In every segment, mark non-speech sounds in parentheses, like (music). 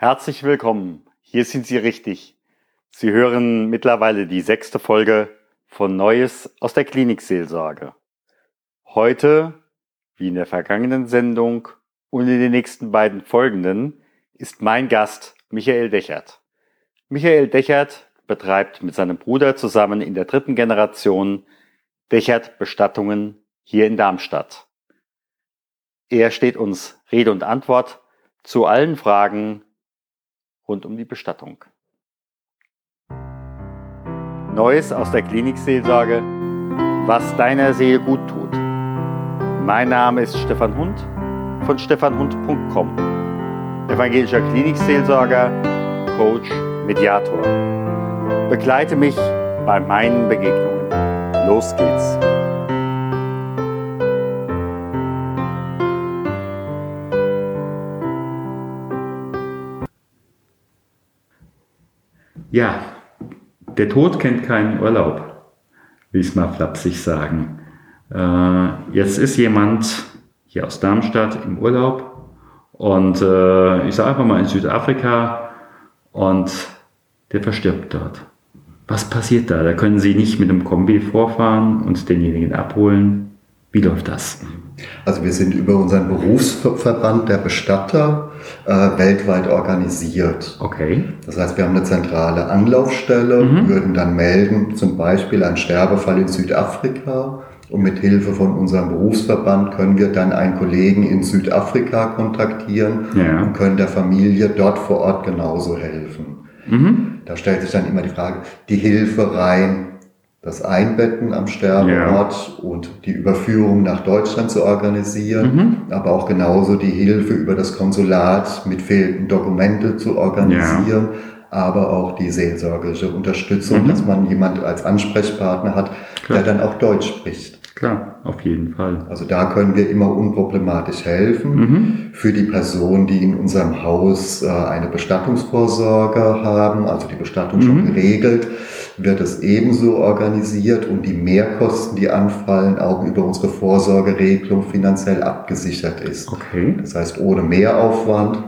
Herzlich willkommen. Hier sind Sie richtig. Sie hören mittlerweile die sechste Folge von Neues aus der Klinikseelsorge. Heute, wie in der vergangenen Sendung und in den nächsten beiden folgenden, ist mein Gast Michael Dechert. Michael Dechert betreibt mit seinem Bruder zusammen in der dritten Generation Dechert Bestattungen hier in Darmstadt. Er steht uns Rede und Antwort zu allen Fragen rund um die Bestattung. Neues aus der Klinikseelsorge, was deiner Seele gut tut. Mein Name ist Stefan Hund von stefanhund.com. Evangelischer Klinikseelsorger, Coach, Mediator. Begleite mich bei meinen Begegnungen. Los geht's. Ja, der Tod kennt keinen Urlaub, will ich es mal flapsig sagen. Äh, jetzt ist jemand hier aus Darmstadt im Urlaub und äh, ich sage einfach mal in Südafrika und der verstirbt dort. Was passiert da? Da können Sie nicht mit einem Kombi vorfahren und denjenigen abholen. Wie läuft das? Also wir sind über unseren Berufsverband der Bestatter äh, weltweit organisiert. Okay. Das heißt, wir haben eine zentrale Anlaufstelle, mhm. würden dann melden, zum Beispiel ein Sterbefall in Südafrika. Und mit Hilfe von unserem Berufsverband können wir dann einen Kollegen in Südafrika kontaktieren ja. und können der Familie dort vor Ort genauso helfen. Mhm. Da stellt sich dann immer die Frage, die Hilfe rein das Einbetten am Sterbeort ja. und die Überführung nach Deutschland zu organisieren, mhm. aber auch genauso die Hilfe über das Konsulat mit fehlenden Dokumente zu organisieren, ja. aber auch die seelsorgerische Unterstützung, mhm. dass man jemand als Ansprechpartner hat, Klar. der dann auch Deutsch spricht. Klar, auf jeden Fall. Also da können wir immer unproblematisch helfen. Mhm. Für die Personen, die in unserem Haus äh, eine Bestattungsvorsorge haben, also die Bestattung schon mhm. geregelt, wird es ebenso organisiert und die Mehrkosten, die anfallen, auch über unsere Vorsorgeregelung finanziell abgesichert ist. Okay. Das heißt, ohne Mehraufwand,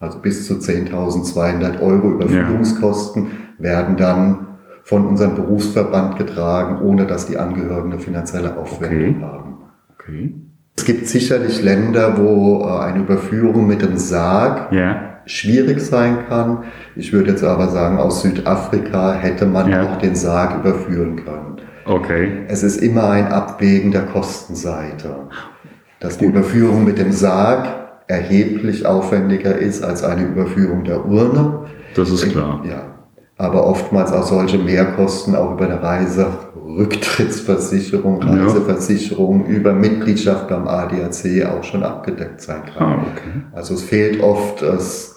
also bis zu 10.200 Euro Überführungskosten, ja. werden dann von unserem Berufsverband getragen, ohne dass die Angehörigen eine finanzielle Aufwendung okay. haben. Okay. Es gibt sicherlich Länder, wo äh, eine Überführung mit dem Sarg ja schwierig sein kann. Ich würde jetzt aber sagen, aus Südafrika hätte man ja. auch den Sarg überführen können. Okay. Es ist immer ein Abwägen der Kostenseite. Dass die Überführung mit dem Sarg erheblich aufwendiger ist als eine Überführung der Urne. Das ist klar. Ja. Aber oftmals auch solche Mehrkosten auch über eine Reise, Rücktrittsversicherung, Reiseversicherung, ja. über Mitgliedschaft beim ADAC auch schon abgedeckt sein kann. Ah, okay. Also es fehlt oft das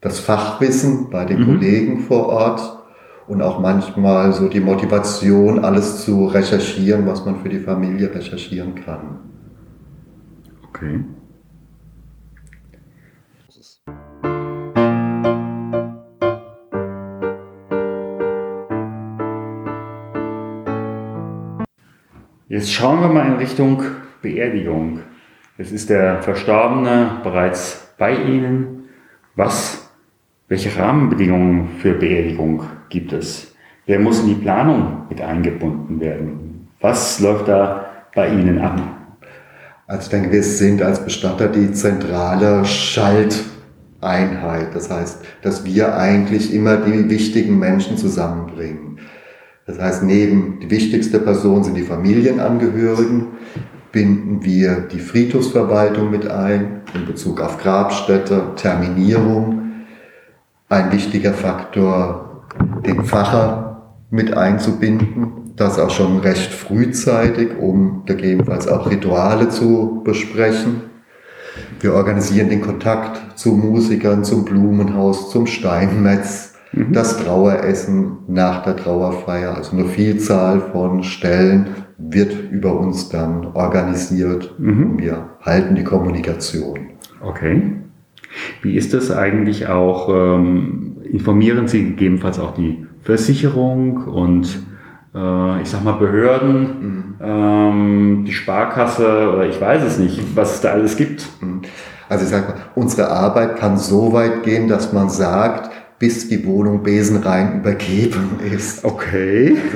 das Fachwissen bei den mhm. Kollegen vor Ort und auch manchmal so die Motivation, alles zu recherchieren, was man für die Familie recherchieren kann. Okay. Jetzt schauen wir mal in Richtung Beerdigung. Es ist der Verstorbene bereits bei Ihnen. Was welche Rahmenbedingungen für Beerdigung gibt es? Wer muss in die Planung mit eingebunden werden? Was läuft da bei Ihnen ab? Also ich denke, wir sind als Bestatter die zentrale Schalteinheit. Das heißt, dass wir eigentlich immer die wichtigen Menschen zusammenbringen. Das heißt, neben die wichtigste Person sind die Familienangehörigen, binden wir die Friedhofsverwaltung mit ein in Bezug auf Grabstätte, Terminierung, ein wichtiger Faktor, den Pfarrer mit einzubinden, das auch schon recht frühzeitig, um gegebenenfalls auch Rituale zu besprechen. Wir organisieren den Kontakt zu Musikern, zum Blumenhaus, zum Steinmetz, mhm. das Traueressen nach der Trauerfeier. Also eine Vielzahl von Stellen wird über uns dann organisiert. Mhm. Wir halten die Kommunikation. Okay. Wie ist das eigentlich auch? Ähm, informieren Sie gegebenenfalls auch die Versicherung und äh, ich sag mal Behörden, mhm. ähm, die Sparkasse oder ich weiß es nicht, was es da alles gibt? Mhm. Also ich sage mal, unsere Arbeit kann so weit gehen, dass man sagt, bis die Wohnung besenrein übergeben ist. Okay. (laughs)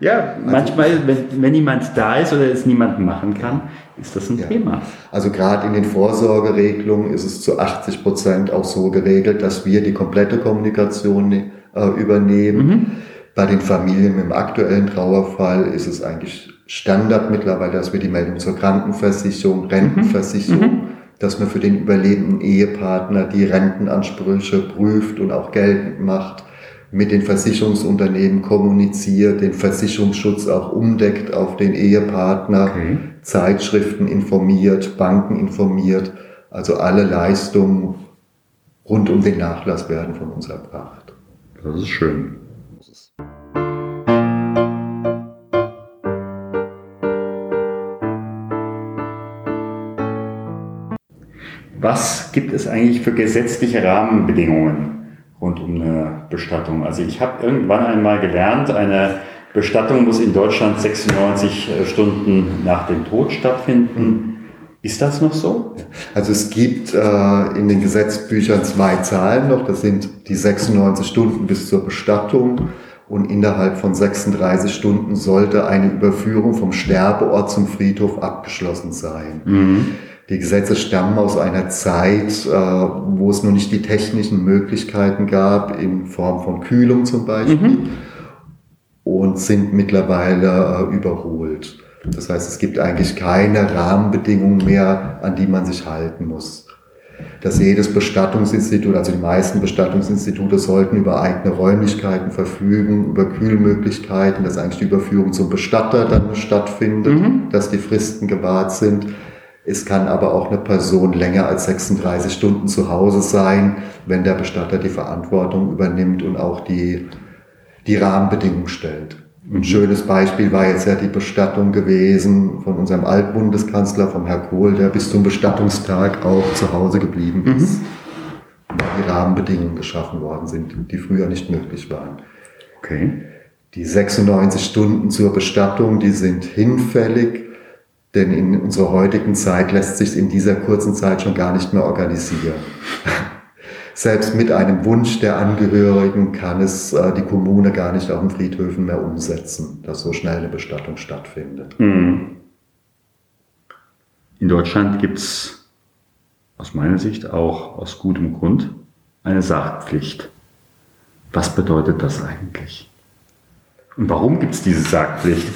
Ja, also, manchmal, wenn, wenn niemand da ist oder es niemand machen kann, ist das ein ja. Thema. Also gerade in den Vorsorgeregelungen ist es zu 80 Prozent auch so geregelt, dass wir die komplette Kommunikation äh, übernehmen. Mhm. Bei den Familien dem aktuellen Trauerfall ist es eigentlich Standard mittlerweile, dass wir die Meldung zur Krankenversicherung, Rentenversicherung, mhm. mhm dass man für den überlebenden Ehepartner die Rentenansprüche prüft und auch geltend macht, mit den Versicherungsunternehmen kommuniziert, den Versicherungsschutz auch umdeckt auf den Ehepartner, okay. Zeitschriften informiert, Banken informiert. Also alle Leistungen rund um den Nachlass werden von uns erbracht. Das ist schön. Was gibt es eigentlich für gesetzliche Rahmenbedingungen rund um eine Bestattung? Also ich habe irgendwann einmal gelernt, eine Bestattung muss in Deutschland 96 äh, Stunden nach dem Tod stattfinden. Ist das noch so? Also es gibt äh, in den Gesetzbüchern zwei Zahlen noch. Das sind die 96 Stunden bis zur Bestattung. Und innerhalb von 36 Stunden sollte eine Überführung vom Sterbeort zum Friedhof abgeschlossen sein. Mhm. Die Gesetze stammen aus einer Zeit, äh, wo es noch nicht die technischen Möglichkeiten gab, in Form von Kühlung zum Beispiel, mhm. Und sind mittlerweile äh, überholt. Das heißt, es gibt eigentlich keine Rahmenbedingungen mehr, an die man sich halten muss. Dass jedes Bestattungsinstitut, also die meisten Bestattungsinstitute sollten über eigene Räumlichkeiten verfügen, über Kühlmöglichkeiten, dass eigentlich die Überführung zum Bestatter dann stattfindet, mhm. dass die Fristen gewahrt sind. Es kann aber auch eine Person länger als 36 Stunden zu Hause sein, wenn der Bestatter die Verantwortung übernimmt und auch die, die Rahmenbedingungen stellt. Ein schönes Beispiel war jetzt ja die Bestattung gewesen von unserem Altbundeskanzler, vom Herr Kohl, der bis zum Bestattungstag auch zu Hause geblieben mhm. ist. Mhm. Die Rahmenbedingungen geschaffen worden sind, die früher nicht möglich waren. Okay. Die 96 Stunden zur Bestattung, die sind hinfällig denn in unserer heutigen Zeit lässt sich in dieser kurzen Zeit schon gar nicht mehr organisieren. Selbst mit einem Wunsch der Angehörigen kann es äh, die Kommune gar nicht auf den Friedhöfen mehr umsetzen, dass so schnell eine Bestattung stattfindet. Mhm. In Deutschland gibt es aus meiner Sicht auch aus gutem Grund eine Sargpflicht. Was bedeutet das eigentlich? Und warum gibt es diese Sargpflicht?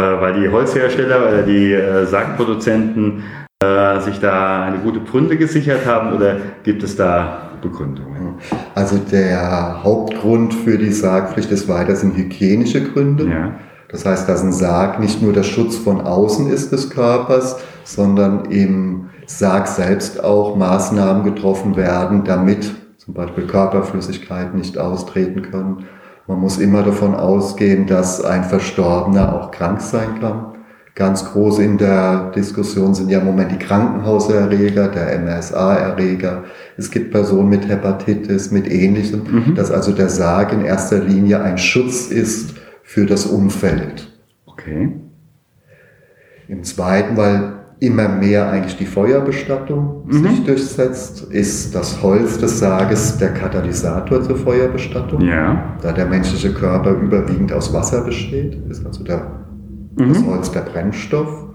Äh, weil die Holzhersteller oder die äh, Sargproduzenten äh, sich da eine gute Gründe gesichert haben oder gibt es da Begründungen? Also der Hauptgrund für die Sargpflicht ist weiter sind hygienische Gründe. Ja. Das heißt, dass ein Sarg nicht nur der Schutz von außen ist des Körpers, sondern im Sarg selbst auch Maßnahmen getroffen werden, damit zum Beispiel Körperflüssigkeiten nicht austreten können man muss immer davon ausgehen, dass ein Verstorbener auch krank sein kann. Ganz groß in der Diskussion sind ja im Moment die Krankenhauserreger, der MRSA-Erreger. Es gibt Personen mit Hepatitis, mit Ähnlichem, mhm. dass also der Sarg in erster Linie ein Schutz ist für das Umfeld. Okay. Im zweiten, weil immer mehr eigentlich die Feuerbestattung mhm. sich durchsetzt, ist das Holz des Sarges der Katalysator zur Feuerbestattung. Ja. Da der menschliche Körper überwiegend aus Wasser besteht, ist also der, mhm. das Holz der Brennstoff.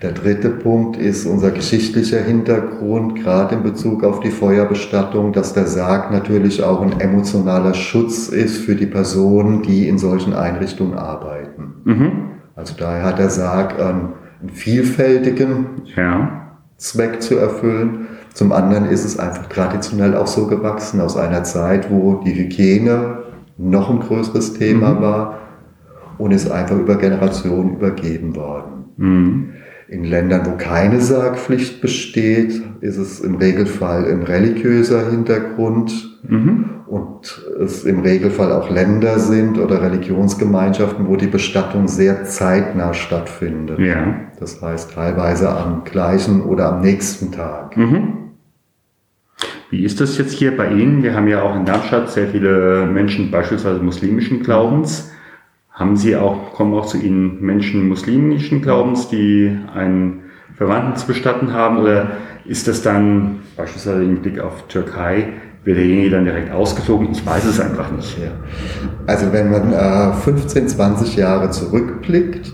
Der dritte Punkt ist unser geschichtlicher Hintergrund, gerade in Bezug auf die Feuerbestattung, dass der Sarg natürlich auch ein emotionaler Schutz ist für die Personen, die in solchen Einrichtungen arbeiten. Mhm. Also daher hat der Sarg ein einen vielfältigen ja. Zweck zu erfüllen. Zum anderen ist es einfach traditionell auch so gewachsen aus einer Zeit, wo die Hygiene noch ein größeres Thema mhm. war und ist einfach über Generationen übergeben worden. Mhm. In Ländern, wo keine Sargpflicht besteht, ist es im Regelfall ein religiöser Hintergrund mhm. und es im Regelfall auch Länder sind oder Religionsgemeinschaften, wo die Bestattung sehr zeitnah stattfindet. Ja. Das heißt teilweise am gleichen oder am nächsten Tag. Mhm. Wie ist das jetzt hier bei Ihnen? Wir haben ja auch in Darmstadt sehr viele Menschen beispielsweise muslimischen Glaubens. Haben Sie auch, kommen auch zu Ihnen Menschen muslimischen Glaubens, die einen Verwandten zu bestatten haben? Oder ist das dann beispielsweise im Blick auf Türkei, wird derjenige dann direkt ausgeflogen? Ich weiß es einfach nicht. Ja. Also wenn man äh, 15, 20 Jahre zurückblickt,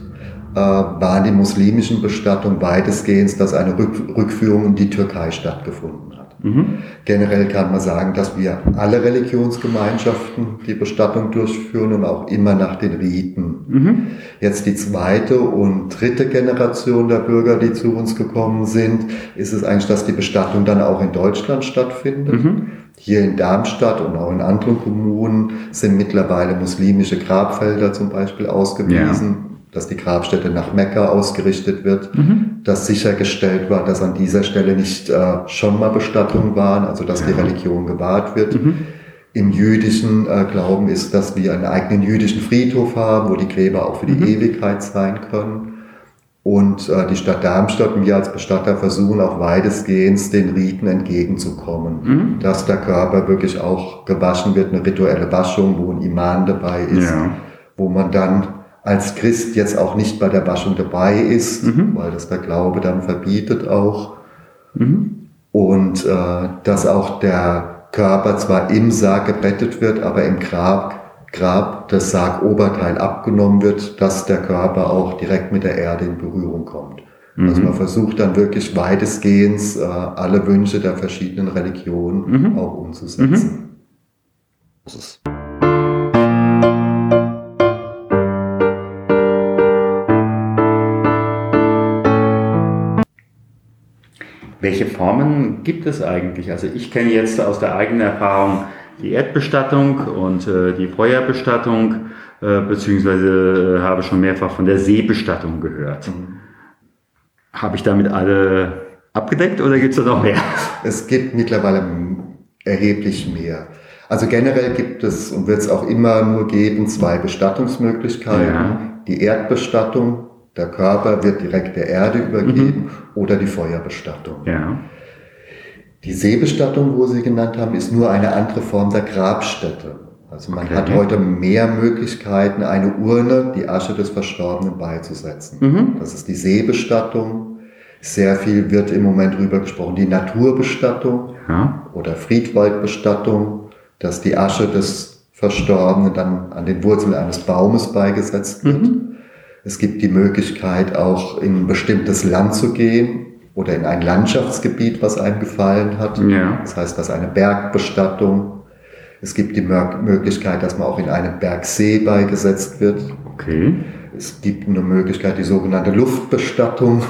äh, waren die muslimischen Bestattungen weitestgehend, dass eine Rückführung in die Türkei stattgefunden. Mhm. Generell kann man sagen, dass wir alle Religionsgemeinschaften die Bestattung durchführen und auch immer nach den Riten. Mhm. Jetzt die zweite und dritte Generation der Bürger, die zu uns gekommen sind, ist es eigentlich, dass die Bestattung dann auch in Deutschland stattfindet. Mhm. Hier in Darmstadt und auch in anderen Kommunen sind mittlerweile muslimische Grabfelder zum Beispiel ausgewiesen. Ja dass die Grabstätte nach Mekka ausgerichtet wird, mhm. dass sichergestellt war, dass an dieser Stelle nicht äh, schon mal Bestattungen waren, also dass ja. die Religion gewahrt wird. Mhm. Im jüdischen äh, Glauben ist, dass wir einen eigenen jüdischen Friedhof haben, wo die Gräber auch für die mhm. Ewigkeit sein können. Und äh, die Stadt Darmstadt und wir als Bestatter versuchen auch weitestgehend den Riten entgegenzukommen. Mhm. Dass der Körper wirklich auch gewaschen wird, eine rituelle Waschung, wo ein Iman dabei ist, ja. wo man dann als Christ jetzt auch nicht bei der Waschung dabei ist, mhm. weil das der Glaube dann verbietet auch. Mhm. Und äh, dass auch der Körper zwar im Sarg gebettet wird, aber im Grab, Grab das Sargoberteil abgenommen wird, dass der Körper auch direkt mit der Erde in Berührung kommt. Mhm. Also man versucht dann wirklich weitestgehend äh, alle Wünsche der verschiedenen Religionen mhm. auch umzusetzen. Das ist Welche Formen gibt es eigentlich? Also ich kenne jetzt aus der eigenen Erfahrung die Erdbestattung und äh, die Feuerbestattung, äh, beziehungsweise äh, habe schon mehrfach von der Seebestattung gehört. Mhm. Habe ich damit alle abgedeckt oder gibt es da noch mehr? Es gibt mittlerweile erheblich mehr. Also generell gibt es und wird es auch immer nur geben zwei Bestattungsmöglichkeiten. Ja. Die Erdbestattung der Körper wird direkt der Erde übergeben mhm. oder die Feuerbestattung. Ja. Die Seebestattung, wo Sie genannt haben, ist nur eine andere Form der Grabstätte. Also man okay. hat heute mehr Möglichkeiten, eine Urne, die Asche des Verstorbenen beizusetzen. Mhm. Das ist die Seebestattung. Sehr viel wird im Moment drüber gesprochen. Die Naturbestattung ja. oder Friedwaldbestattung, dass die Asche des Verstorbenen dann an den Wurzeln eines Baumes beigesetzt wird. Mhm. Es gibt die Möglichkeit, auch in ein bestimmtes Land zu gehen oder in ein Landschaftsgebiet, was einem gefallen hat. Ja. Das heißt, dass eine Bergbestattung. Es gibt die Möglichkeit, dass man auch in einen Bergsee beigesetzt wird. Okay. Es gibt eine Möglichkeit, die sogenannte Luftbestattung,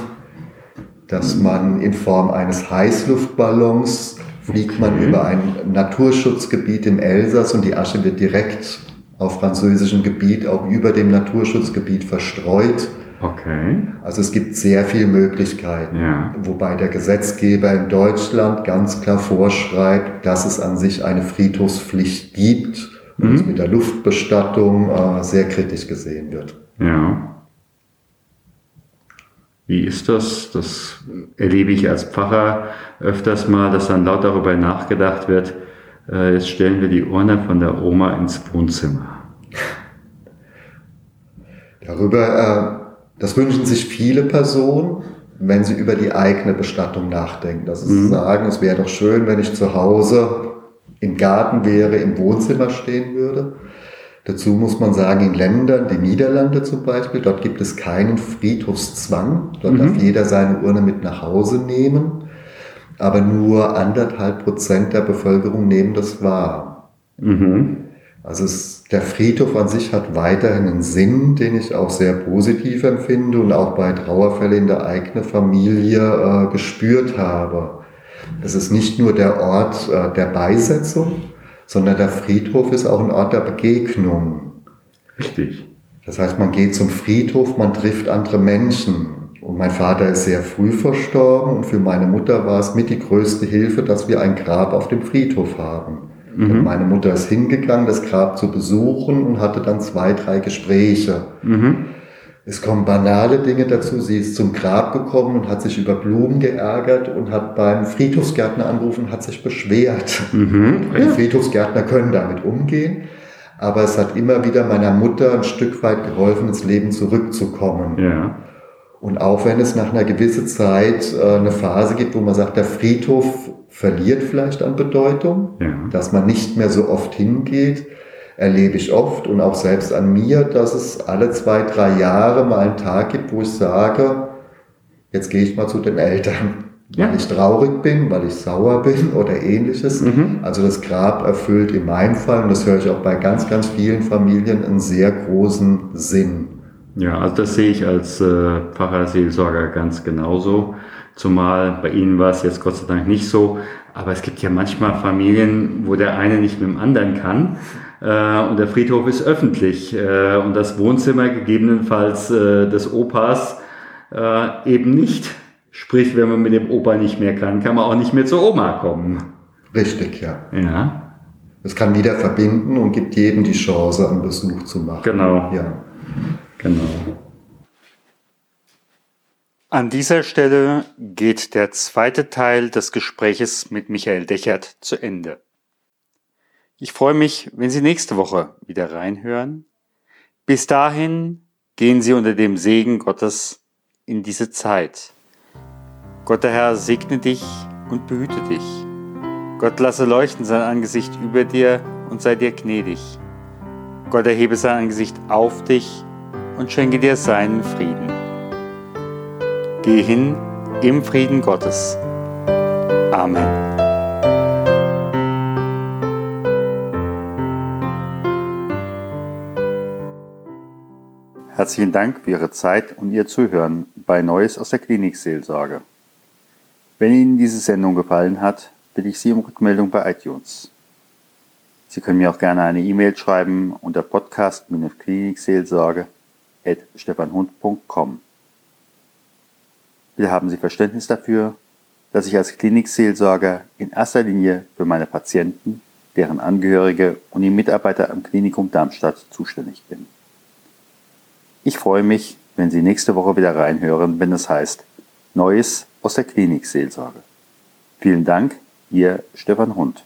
dass man in Form eines Heißluftballons fliegt man über ein Naturschutzgebiet im Elsass und die Asche wird direkt auf französischem Gebiet auch über dem Naturschutzgebiet verstreut. Okay. Also es gibt sehr viele Möglichkeiten, ja. wobei der Gesetzgeber in Deutschland ganz klar vorschreibt, dass es an sich eine Friedhofspflicht gibt und mhm. es mit der Luftbestattung äh, sehr kritisch gesehen wird. Ja. Wie ist das? Das erlebe ich als Pfarrer öfters mal, dass dann laut darüber nachgedacht wird, äh, jetzt stellen wir die Urne von der Oma ins Wohnzimmer. Darüber, äh, das wünschen sich viele Personen, wenn sie über die eigene Bestattung nachdenken. Dass sie mhm. sagen, es wäre doch schön, wenn ich zu Hause im Garten wäre, im Wohnzimmer stehen würde. Dazu muss man sagen, in Ländern, die Niederlande zum Beispiel, dort gibt es keinen Friedhofszwang. Dort mhm. darf jeder seine Urne mit nach Hause nehmen aber nur anderthalb Prozent der Bevölkerung nehmen das wahr. Mhm. Also es, der Friedhof an sich hat weiterhin einen Sinn, den ich auch sehr positiv empfinde und auch bei Trauerfällen in der eigenen Familie äh, gespürt habe. Es ist nicht nur der Ort äh, der Beisetzung, sondern der Friedhof ist auch ein Ort der Begegnung. Richtig. Das heißt, man geht zum Friedhof, man trifft andere Menschen. Und mein Vater ist sehr früh verstorben und für meine Mutter war es mit die größte Hilfe, dass wir ein Grab auf dem Friedhof haben. Mhm. Meine Mutter ist hingegangen, das Grab zu besuchen und hatte dann zwei, drei Gespräche. Mhm. Es kommen banale Dinge dazu. Sie ist zum Grab gekommen und hat sich über Blumen geärgert und hat beim Friedhofsgärtner angerufen und hat sich beschwert. Mhm. Die Friedhofsgärtner können damit umgehen. Aber es hat immer wieder meiner Mutter ein Stück weit geholfen, ins Leben zurückzukommen. Ja. Und auch wenn es nach einer gewissen Zeit äh, eine Phase gibt, wo man sagt, der Friedhof verliert vielleicht an Bedeutung, ja. dass man nicht mehr so oft hingeht, erlebe ich oft und auch selbst an mir, dass es alle zwei, drei Jahre mal einen Tag gibt, wo ich sage, jetzt gehe ich mal zu den Eltern, ja. weil ich traurig bin, weil ich sauer bin (laughs) oder ähnliches. Mhm. Also das Grab erfüllt in meinem Fall, und das höre ich auch bei ganz, ganz vielen Familien, einen sehr großen Sinn. Ja, also das sehe ich als äh, Pfarrer ganz genauso. Zumal bei Ihnen war es jetzt Gott sei Dank nicht so. Aber es gibt ja manchmal Familien, wo der eine nicht mit dem anderen kann. Äh, und der Friedhof ist öffentlich. Äh, und das Wohnzimmer gegebenenfalls äh, des Opas äh, eben nicht. Sprich, wenn man mit dem Opa nicht mehr kann, kann man auch nicht mehr zur Oma kommen. Richtig, ja. Ja. Es kann wieder verbinden und gibt jedem die Chance, einen Besuch zu machen. Genau. Ja. Genau. An dieser Stelle geht der zweite Teil des Gespräches mit Michael Dechert zu Ende. Ich freue mich, wenn Sie nächste Woche wieder reinhören. Bis dahin gehen Sie unter dem Segen Gottes in diese Zeit. Gott der Herr segne dich und behüte dich. Gott lasse leuchten sein Angesicht über dir und sei dir gnädig. Gott erhebe sein Angesicht auf dich und schenke dir seinen Frieden. Geh hin im Frieden Gottes. Amen. Herzlichen Dank für Ihre Zeit und Ihr Zuhören bei Neues aus der Klinikseelsorge. Wenn Ihnen diese Sendung gefallen hat, bitte ich Sie um Rückmeldung bei iTunes. Sie können mir auch gerne eine E-Mail schreiben unter podcast-klinikseelsorge stefanhund.com. Bitte haben Sie Verständnis dafür, dass ich als Klinikseelsorger in erster Linie für meine Patienten, deren Angehörige und die Mitarbeiter am Klinikum Darmstadt zuständig bin. Ich freue mich, wenn Sie nächste Woche wieder reinhören, wenn es heißt Neues aus der Klinikseelsorge. Vielen Dank, Ihr Stefan Hund.